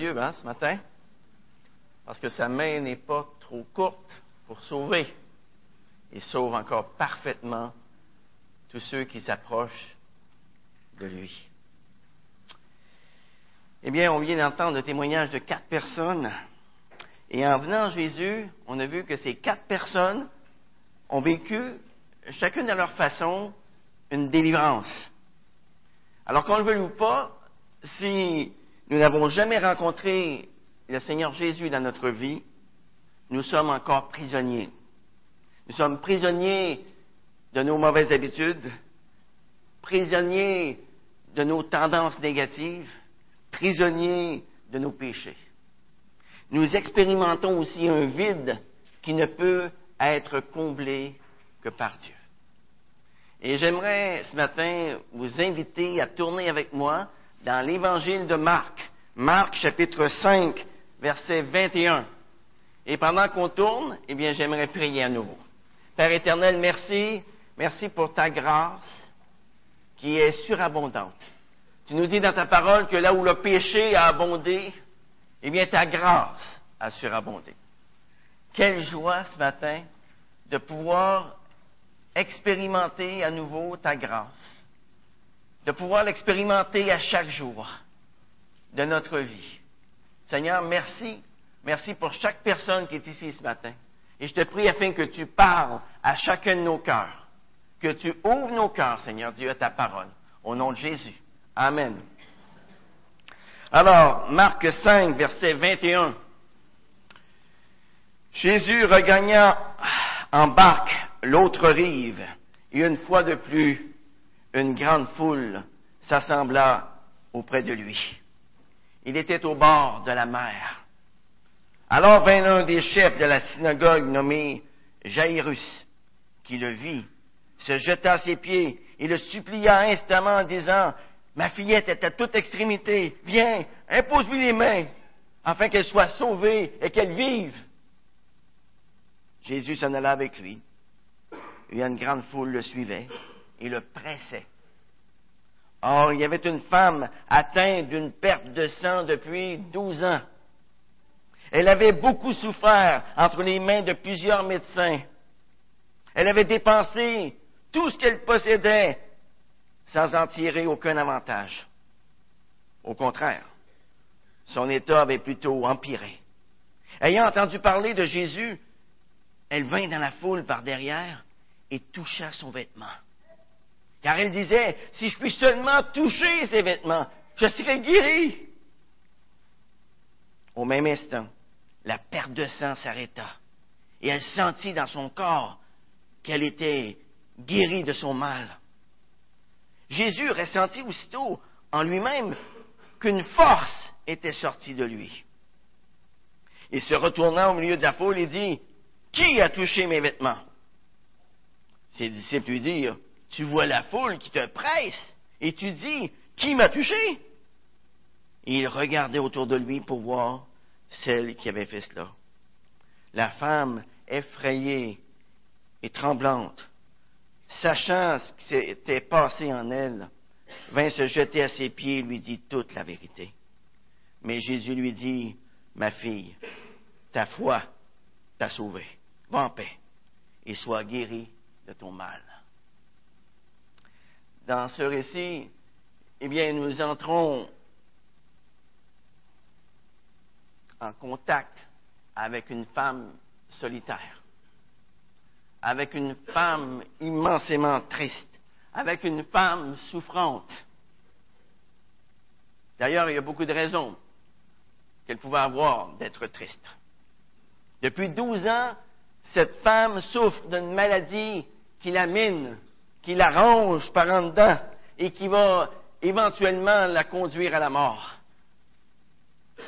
Dieu hein, ce matin, parce que sa main n'est pas trop courte pour sauver. Il sauve encore parfaitement tous ceux qui s'approchent de lui. Eh bien, on vient d'entendre le témoignage de quatre personnes. Et en venant à Jésus, on a vu que ces quatre personnes ont vécu, chacune de leur façon, une délivrance. Alors qu'on le veuille ou pas, si nous n'avons jamais rencontré le Seigneur Jésus dans notre vie, nous sommes encore prisonniers. Nous sommes prisonniers de nos mauvaises habitudes, prisonniers de nos tendances négatives, prisonniers de nos péchés. Nous expérimentons aussi un vide qui ne peut être comblé que par Dieu. Et j'aimerais ce matin vous inviter à tourner avec moi dans l'évangile de Marc, Marc chapitre 5, verset 21. Et pendant qu'on tourne, eh bien, j'aimerais prier à nouveau. Père éternel, merci, merci pour ta grâce qui est surabondante. Tu nous dis dans ta parole que là où le péché a abondé, eh bien, ta grâce a surabondé. Quelle joie ce matin de pouvoir expérimenter à nouveau ta grâce, de pouvoir l'expérimenter à chaque jour de notre vie. Seigneur, merci. Merci pour chaque personne qui est ici ce matin. Et je te prie afin que tu parles à chacun de nos cœurs, que tu ouvres nos cœurs, Seigneur Dieu, à ta parole. Au nom de Jésus. Amen. Alors, Marc 5, verset 21. Jésus regagna en barque l'autre rive, et une fois de plus, une grande foule s'assembla auprès de lui. Il était au bord de la mer. Alors vint un des chefs de la synagogue nommé Jairus, qui le vit, se jeta à ses pieds et le supplia instamment en disant, Ma fillette est à toute extrémité, viens, impose-lui les mains, afin qu'elle soit sauvée et qu'elle vive. Jésus s'en alla avec lui. Et une grande foule le suivait et le pressait. Or, il y avait une femme atteinte d'une perte de sang depuis douze ans. Elle avait beaucoup souffert entre les mains de plusieurs médecins. Elle avait dépensé tout ce qu'elle possédait sans en tirer aucun avantage. Au contraire, son état avait plutôt empiré. Ayant entendu parler de Jésus, elle vint dans la foule par derrière et toucha son vêtement. Car elle disait, si je puis seulement toucher ses vêtements, je serai guéri. Au même instant, la perte de sang s'arrêta et elle sentit dans son corps qu'elle était guérie de son mal. Jésus ressentit aussitôt en lui-même qu'une force était sortie de lui. Il se retourna au milieu de la foule et dit, Qui a touché mes vêtements? Ses disciples lui dirent, Tu vois la foule qui te presse et tu dis, Qui m'a touché? Et il regardait autour de lui pour voir celle qui avait fait cela. La femme, effrayée et tremblante, sachant ce qui s'était passé en elle, vint se jeter à ses pieds et lui dit toute la vérité. Mais Jésus lui dit, Ma fille, ta foi t'a sauvée. Va en paix et sois guérie de ton mal. Dans ce récit, eh bien, nous entrons en contact avec une femme solitaire avec une femme immensément triste, avec une femme souffrante. D'ailleurs, il y a beaucoup de raisons qu'elle pouvait avoir d'être triste. Depuis douze ans, cette femme souffre d'une maladie qui la mine, qui la ronge par en dedans et qui va éventuellement la conduire à la mort.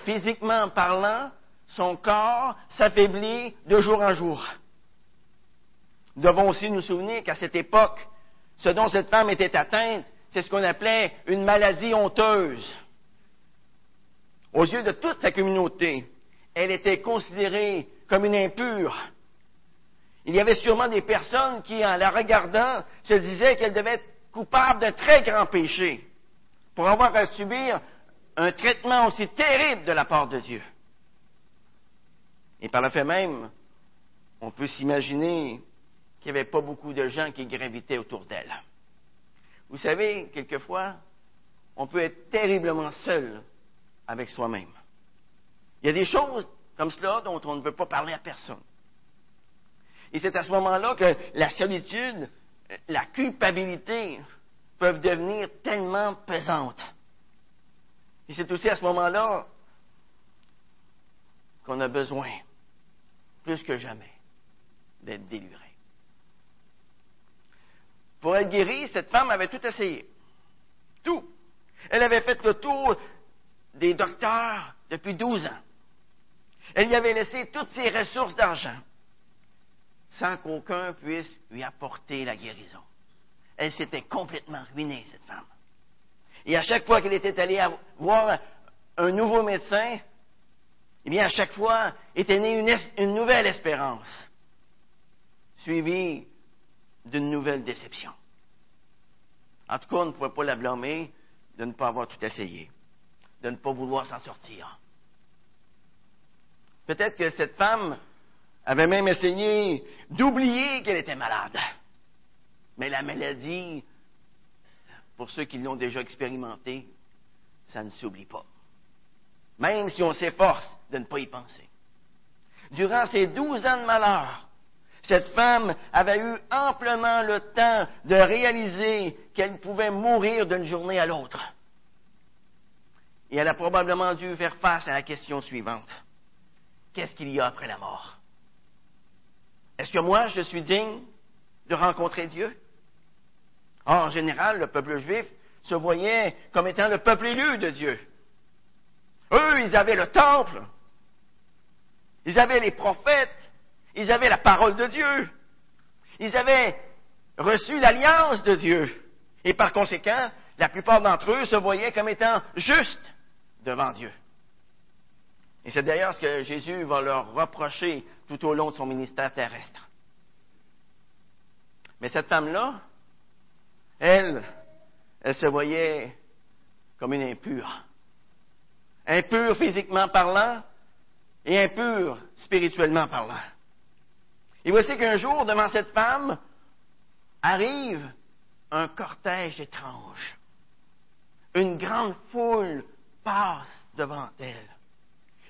Physiquement parlant, son corps s'affaiblit de jour en jour. Nous devons aussi nous souvenir qu'à cette époque, ce dont cette femme était atteinte, c'est ce qu'on appelait une maladie honteuse. Aux yeux de toute sa communauté, elle était considérée comme une impure. Il y avait sûrement des personnes qui, en la regardant, se disaient qu'elle devait être coupable d'un très grand péché pour avoir à subir un traitement aussi terrible de la part de Dieu. Et par le fait même, on peut s'imaginer qu'il n'y avait pas beaucoup de gens qui gravitaient autour d'elle. Vous savez, quelquefois, on peut être terriblement seul avec soi-même. Il y a des choses comme cela dont on ne veut pas parler à personne. Et c'est à ce moment-là que la solitude, la culpabilité peuvent devenir tellement pesantes. Et c'est aussi à ce moment-là qu'on a besoin, plus que jamais, d'être délivré. Pour être guérie, cette femme avait tout essayé. Tout. Elle avait fait le tour des docteurs depuis 12 ans. Elle y avait laissé toutes ses ressources d'argent sans qu'aucun puisse lui apporter la guérison. Elle s'était complètement ruinée, cette femme. Et à chaque fois qu'elle était allée voir un nouveau médecin, eh bien, à chaque fois était née une, nouvelle espérance, suivie d'une nouvelle déception. En tout cas, on ne pouvait pas la blâmer de ne pas avoir tout essayé, de ne pas vouloir s'en sortir. Peut-être que cette femme avait même essayé d'oublier qu'elle était malade. Mais la maladie, pour ceux qui l'ont déjà expérimenté, ça ne s'oublie pas. Même si on s'efforce de ne pas y penser. Durant ces douze ans de malheur, cette femme avait eu amplement le temps de réaliser qu'elle pouvait mourir d'une journée à l'autre. Et elle a probablement dû faire face à la question suivante. Qu'est-ce qu'il y a après la mort? Est-ce que moi, je suis digne de rencontrer Dieu? en général, le peuple juif se voyait comme étant le peuple élu de Dieu. Eux, ils avaient le temple, ils avaient les prophètes, ils avaient la parole de Dieu. Ils avaient reçu l'alliance de Dieu. Et par conséquent, la plupart d'entre eux se voyaient comme étant justes devant Dieu. Et c'est d'ailleurs ce que Jésus va leur reprocher tout au long de son ministère terrestre. Mais cette femme-là, elle, elle se voyait comme une impure. Impure physiquement parlant et impure spirituellement parlant. Et voici qu'un jour, devant cette femme, arrive un cortège étrange. Une grande foule passe devant elle.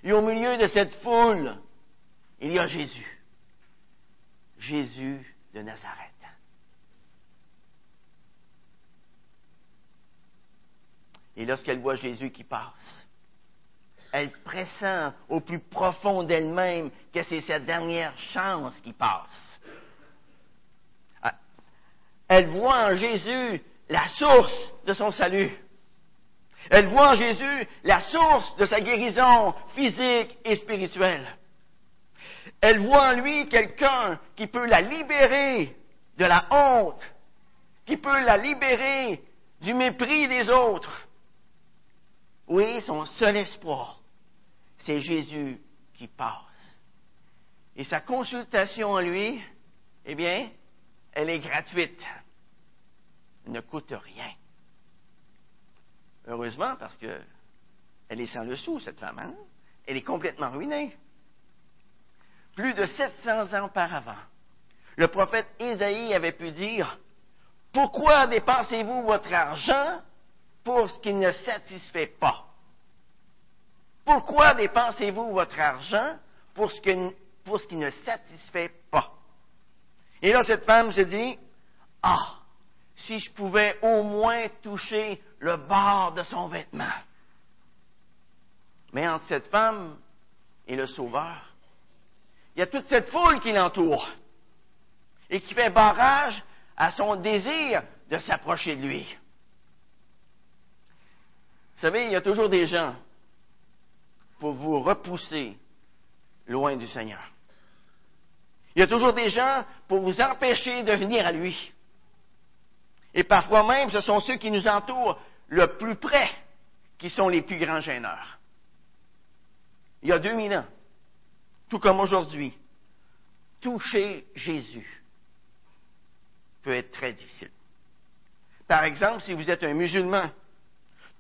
Et au milieu de cette foule, il y a Jésus. Jésus de Nazareth. Et lorsqu'elle voit Jésus qui passe, elle pressent au plus profond d'elle-même que c'est sa dernière chance qui passe. Ah, elle voit en Jésus la source de son salut. Elle voit en Jésus la source de sa guérison physique et spirituelle. Elle voit en lui quelqu'un qui peut la libérer de la honte, qui peut la libérer du mépris des autres. Oui, son seul espoir, c'est Jésus qui passe. Et sa consultation en lui, eh bien, elle est gratuite. Elle ne coûte rien. Heureusement, parce que elle est sans le sou, cette femme. Hein? Elle est complètement ruinée. Plus de 700 ans auparavant, le prophète Isaïe avait pu dire Pourquoi dépensez-vous votre argent pour ce qui ne satisfait pas? Pourquoi dépensez-vous votre argent pour ce, qui ne satisfait pas? Et là, cette femme se dit, ah, si je pouvais au moins toucher le bord de son vêtement. Mais entre cette femme et le Sauveur, il y a toute cette foule qui l'entoure et qui fait barrage à son désir de s'approcher de lui. Vous savez, il y a toujours des gens pour vous repousser loin du Seigneur. Il y a toujours des gens pour vous empêcher de venir à lui. Et parfois même, ce sont ceux qui nous entourent le plus près qui sont les plus grands gêneurs. Il y a 2000 ans, tout comme aujourd'hui, toucher Jésus peut être très difficile. Par exemple, si vous êtes un musulman,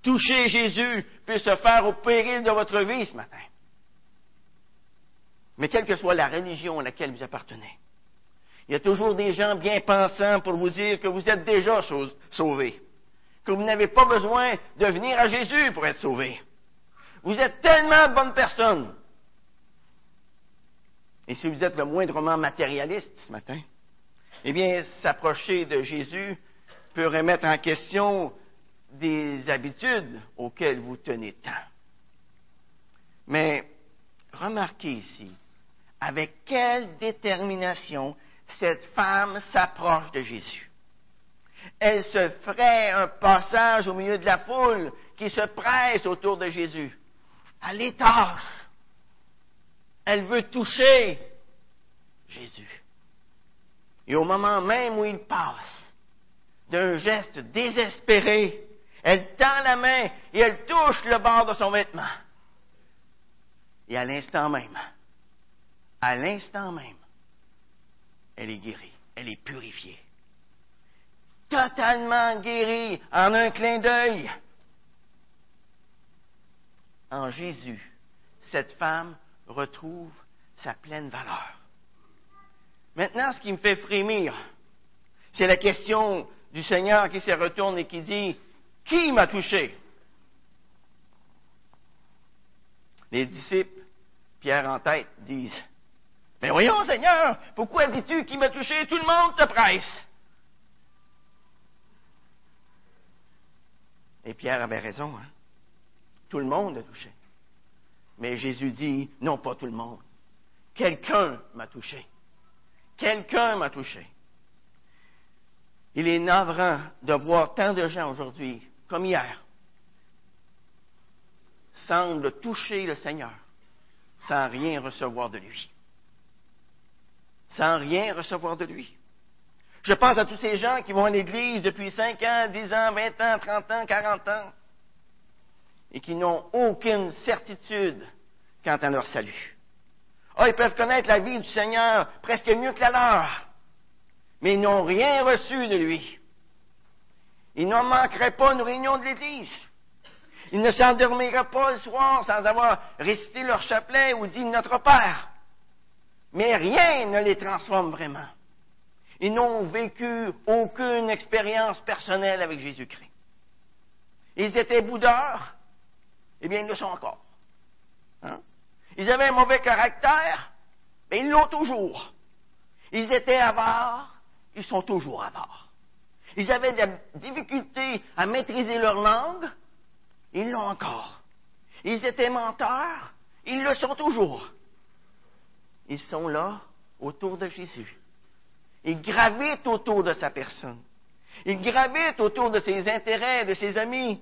toucher Jésus peut se faire au péril de votre vie ce matin. Mais quelle que soit la religion à laquelle vous appartenez, il y a toujours des gens bien pensants pour vous dire que vous êtes déjà sauvés, que vous n'avez pas besoin de venir à Jésus pour être sauvé. Vous êtes tellement bonne personne. Et si vous êtes le moindrement matérialiste ce matin, eh bien, s'approcher de Jésus peut remettre en question des habitudes auxquelles vous tenez tant. Mais remarquez ici avec quelle détermination cette femme s'approche de Jésus. Elle se ferait un passage au milieu de la foule qui se presse autour de Jésus. Elle l'étage. Elle veut toucher Jésus. Et au moment même où il passe, d'un geste désespéré, elle tend la main et elle touche le bord de son vêtement. Et à l'instant même, à l'instant même, elle est guérie, elle est purifiée. Totalement guérie en un clin d'œil. En Jésus, cette femme retrouve sa pleine valeur. Maintenant, ce qui me fait frémir, c'est la question du Seigneur qui se retourne et qui dit, Qui m'a touché Les disciples, Pierre en tête, disent, Mais voyons, Seigneur, pourquoi dis-tu qui m'a touché? Tout le monde te presse. Et Pierre avait raison, hein? Tout le monde a touché. Mais Jésus dit, non pas tout le monde. Quelqu'un m'a touché. Quelqu'un m'a touché. Il est navrant de voir tant de gens aujourd'hui, comme hier, semblent toucher le Seigneur sans rien recevoir de lui. Sans rien recevoir de lui. Je pense à tous ces gens qui vont à l'Église depuis 5 ans, 10 ans, 20 ans, 30 ans, 40 ans, et qui n'ont aucune certitude quant à leur salut. Oh, ils peuvent connaître la vie du Seigneur presque mieux que la leur, mais ils n'ont rien reçu de lui. Ils n'en manqueraient pas une réunion de l'Église. Ils ne s'endormiraient pas le soir sans avoir récité leur chapelet ou dit Notre Père. Mais rien ne les transforme vraiment. Ils n'ont vécu aucune expérience personnelle avec Jésus-Christ. Ils étaient boudeurs, eh bien, ils le sont encore. Hein? Ils avaient un mauvais caractère, mais ils l'ont toujours. Ils étaient avares, ils sont toujours avares. Ils avaient des difficultés à maîtriser leur langue, ils l'ont encore. Ils étaient menteurs, ils le sont toujours. Ils sont là autour de Jésus. Ils gravitent autour de sa personne. Ils gravitent autour de ses intérêts, de ses amis,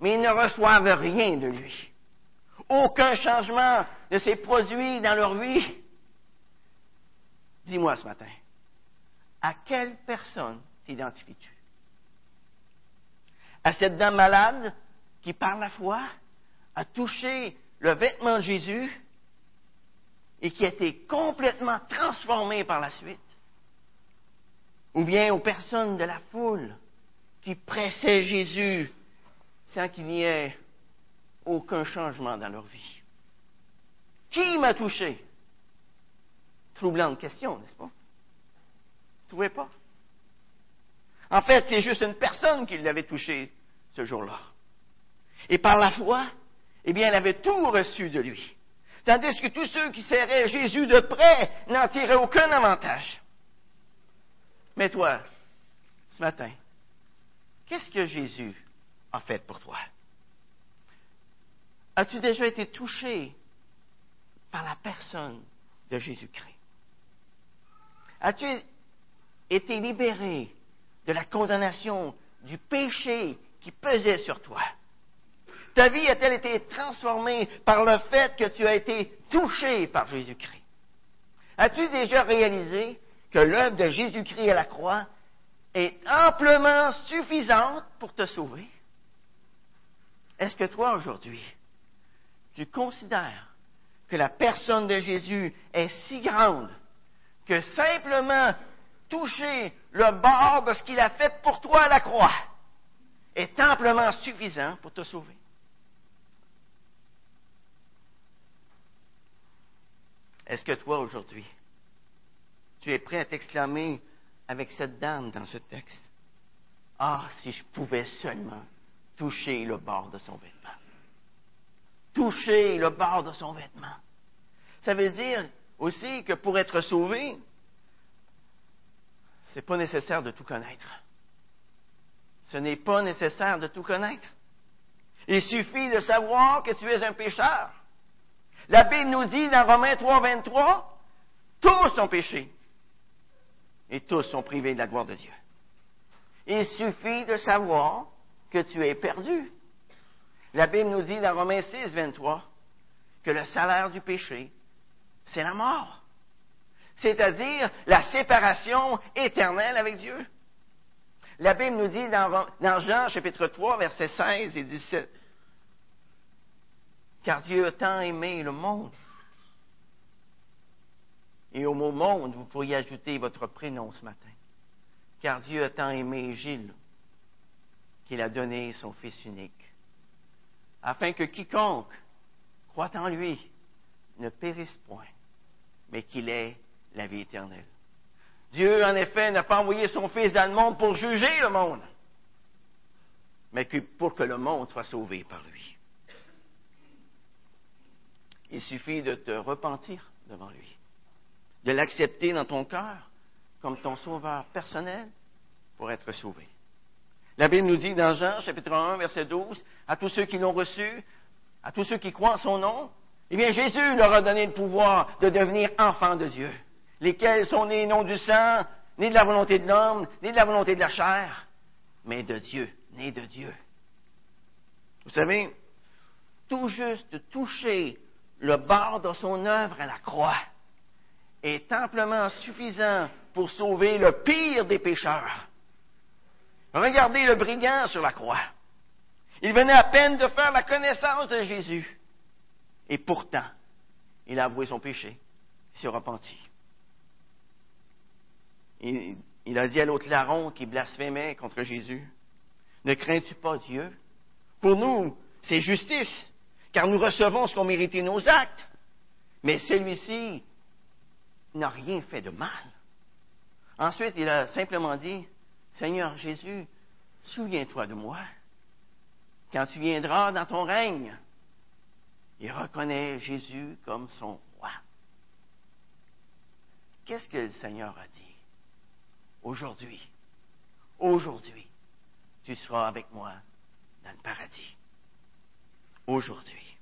mais ils ne reçoivent rien de lui aucun changement de ces produits dans leur vie. Dis-moi ce matin, à quelle personne t'identifies-tu? À cette dame malade qui, par la foi, a touché le vêtement de Jésus et qui a été complètement transformée par la suite? Ou bien aux personnes de la foule qui pressaient Jésus sans qu'il n'y ait aucun changement dans leur vie. Qui m'a touché? Troublante question, n'est-ce pas? Vous trouvez pas? En fait, c'est juste une personne qui l'avait touché ce jour-là. Et par la foi, eh bien, elle avait tout reçu de lui. Tandis que tous ceux qui serraient Jésus de près n'en tiraient aucun avantage. Mais toi, ce matin, qu'est-ce que Jésus a fait pour toi? As-tu déjà été touché par la personne de Jésus-Christ? As-tu été libéré de la condamnation du péché qui pesait sur toi? Ta vie a-t-elle été transformée par le fait que tu as été touché par Jésus-Christ? As-tu déjà réalisé que l'œuvre de Jésus-Christ à la croix est amplement suffisante pour te sauver? Est-ce que toi, aujourd'hui, tu considères que la personne de Jésus est si grande que simplement toucher le bord de ce qu'il a fait pour toi à la croix est amplement suffisant pour te sauver? Est-ce que toi, aujourd'hui, tu es prêt à t'exclamer avec cette dame dans ce texte? Ah, si je pouvais seulement toucher le bord de son vêtement. Toucher le bord de son vêtement. Ça veut dire aussi que pour être sauvé, ce n'est pas nécessaire de tout connaître. Ce n'est pas nécessaire de tout connaître. Il suffit de savoir que tu es un pécheur. La Bible nous dit dans Romains 3, 23, tous ont péché et tous sont privés de la gloire de Dieu. Il suffit de savoir que tu es perdu. La Bible nous dit dans Romains 6, 23 que le salaire du péché, c'est la mort. C'est-à-dire la séparation éternelle avec Dieu. La Bible nous dit dans, dans Jean chapitre 3, versets 16 et 17, car Dieu a tant aimé le monde. Et au mot monde, vous pourriez ajouter votre prénom ce matin. Car Dieu a tant aimé Gilles qu'il a donné son Fils unique, afin que quiconque croit en lui ne périsse point, mais qu'il ait la vie éternelle. Dieu, en effet, n'a pas envoyé son Fils dans le monde pour juger le monde, mais pour que le monde soit sauvé par lui. Il suffit de te repentir devant lui, de l'accepter dans ton cœur comme ton sauveur personnel pour être sauvé. La Bible nous dit dans Jean chapitre 1 verset 12, à tous ceux qui l'ont reçu, à tous ceux qui croient en son nom, eh bien Jésus leur a donné le pouvoir de devenir enfants de Dieu, lesquels sont nés non du sang, ni de la volonté de l'homme, ni de la volonté de la chair, mais de Dieu, nés de Dieu. Vous savez, tout juste toucher le bord de son œuvre à la croix est amplement suffisant pour sauver le pire des pécheurs. Regardez le brigand sur la croix. Il venait à peine de faire la connaissance de Jésus. Et pourtant, il a avoué son péché. Il s'est repenti. Il, il, a dit à l'autre larron qui blasphémait contre Jésus, Ne crains-tu pas Dieu? Pour nous, c'est justice car nous recevons ce qu'ont mérité nos actes. Mais celui-ci n'a rien fait de mal. Ensuite, il a simplement dit, Seigneur Jésus, souviens-toi de moi. Quand tu viendras dans ton règne, il reconnaît Jésus comme son roi. Qu'est-ce que le Seigneur a dit? Aujourd'hui, aujourd'hui, tu seras avec moi dans le paradis aujourd'hui.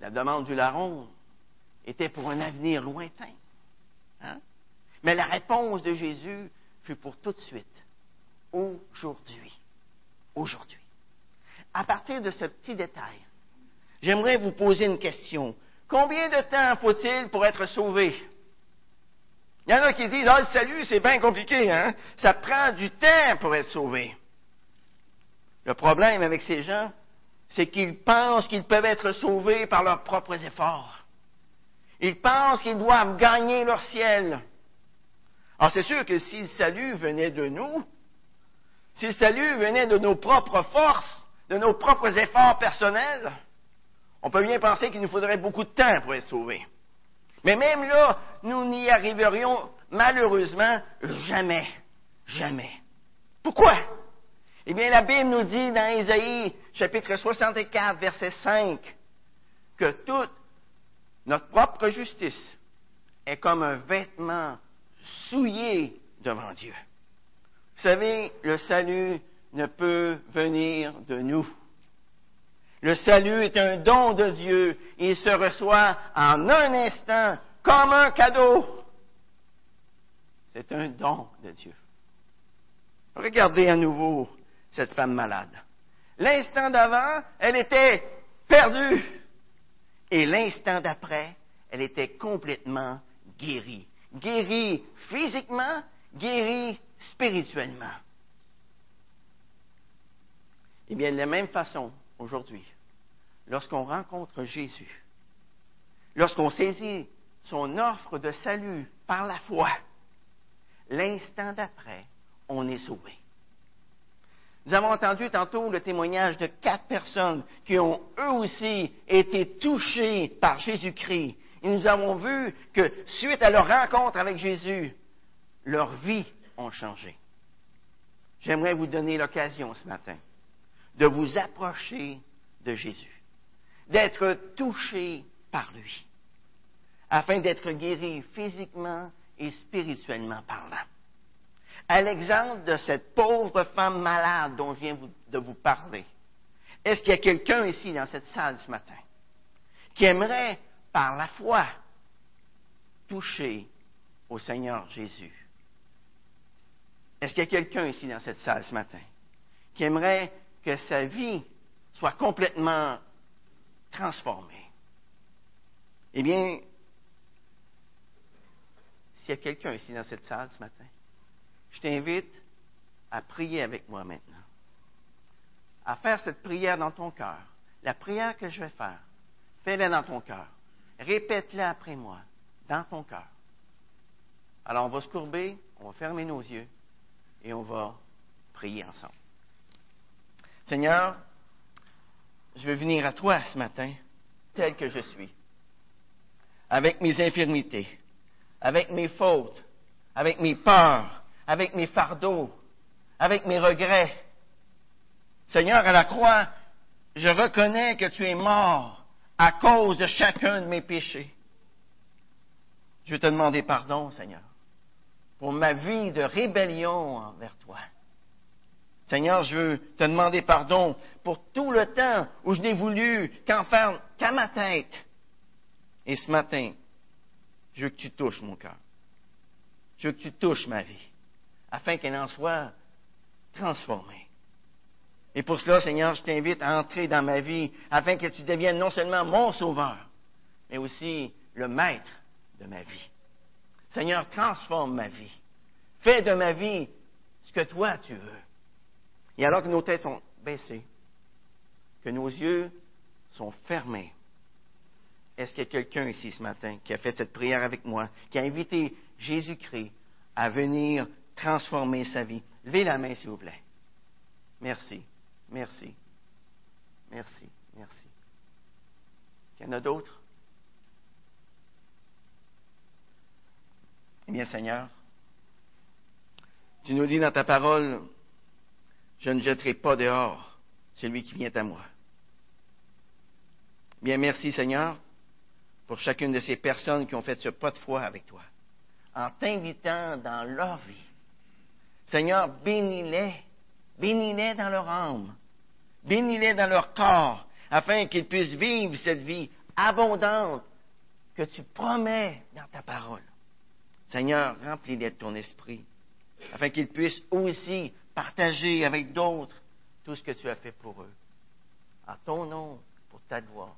La demande du larron était pour un avenir lointain. Hein? Mais la réponse de Jésus fut pour tout de suite. Aujourd'hui. Aujourd'hui. À partir de ce petit détail, j'aimerais vous poser une question. Combien de temps faut-il pour être sauvé? Il y en a qui disent, ah, le salut, c'est bien compliqué, hein? Ça prend du temps pour être sauvé. Le problème avec ces gens, c'est qu'ils pensent qu'ils peuvent être sauvés par leurs propres efforts. Ils pensent qu'ils doivent gagner leur ciel. Alors c'est sûr que si le salut venait de nous, si le salut venait de nos propres forces, de nos propres efforts personnels, on peut bien penser qu'il nous faudrait beaucoup de temps pour être sauvés. Mais même là, nous n'y arriverions malheureusement jamais. Jamais. Pourquoi? Eh bien, la Bible nous dit dans Ésaïe, chapitre 64, verset 5, que toute notre propre justice est comme un vêtement souillé devant Dieu. Vous savez, le salut ne peut venir de nous. Le salut est un don de Dieu. Il se reçoit en un instant comme un cadeau. C'est un don de Dieu. Regardez à nouveau cette femme malade. L'instant d'avant, elle était perdue. Et l'instant d'après, elle était complètement guérie. Guérie physiquement, guérie spirituellement. Eh bien, de la même façon, aujourd'hui, lorsqu'on rencontre Jésus, lorsqu'on saisit son offre de salut par la foi, l'instant d'après, on est sauvé. Nous avons entendu tantôt le témoignage de quatre personnes qui ont eux aussi été touchées par Jésus-Christ. Et nous avons vu que suite à leur rencontre avec Jésus, leur vie ont changé. J'aimerais vous donner l'occasion ce matin de vous approcher de Jésus, d'être touché par lui, afin d'être guéri physiquement et spirituellement parlant. À l'exemple de cette pauvre femme malade dont je viens de vous parler, est-ce qu'il y a quelqu'un ici dans cette salle ce matin qui aimerait, par la foi, toucher au Seigneur Jésus? Est-ce qu'il y a quelqu'un ici dans cette salle ce matin qui aimerait que sa vie soit complètement transformée? Eh bien, s'il y a quelqu'un ici dans cette salle ce matin, je t'invite à prier avec moi maintenant. À faire cette prière dans ton cœur. La prière que je vais faire, fais-la dans ton cœur. Répète-la après moi, dans ton cœur. Alors on va se courber, on va fermer nos yeux et on va prier ensemble. Seigneur, je veux venir à toi ce matin, tel que je suis, avec mes infirmités, avec mes fautes, avec mes peurs, avec mes fardeaux, avec mes regrets. Seigneur, à la croix, je reconnais que tu es mort à cause de chacun de mes péchés. Je veux te demander pardon, Seigneur, pour ma vie de rébellion envers toi. Seigneur, je veux te demander pardon pour tout le temps où je n'ai voulu qu'en faire qu'à ma tête. Et ce matin, je veux que tu touches mon cœur. Je veux que tu touches ma vie afin qu'elle en soit transformée. Et pour cela, Seigneur, je t'invite à entrer dans ma vie afin que tu deviennes non seulement mon sauveur, mais aussi le maître de ma vie. Seigneur, transforme ma vie. Fais de ma vie ce que toi tu veux. Et alors que nos têtes sont baissées, que nos yeux sont fermés, est-ce qu'il y a quelqu'un ici ce matin qui a fait cette prière avec moi, qui a invité Jésus-Christ à venir transformer sa vie. Levez la main, s'il vous plaît. Merci, merci, merci, merci. Il y en a d'autres? Eh bien, Seigneur, tu nous dis dans ta parole, je ne jetterai pas dehors celui qui vient à moi. Bien, merci, Seigneur, pour chacune de ces personnes qui ont fait ce pas de foi avec toi, en t'invitant dans leur vie Seigneur, bénis-les, bénis-les dans leur âme, bénis-les dans leur corps, afin qu'ils puissent vivre cette vie abondante que tu promets dans ta parole. Seigneur, remplis-les de ton esprit, afin qu'ils puissent aussi partager avec d'autres tout ce que tu as fait pour eux. En ton nom, pour ta gloire.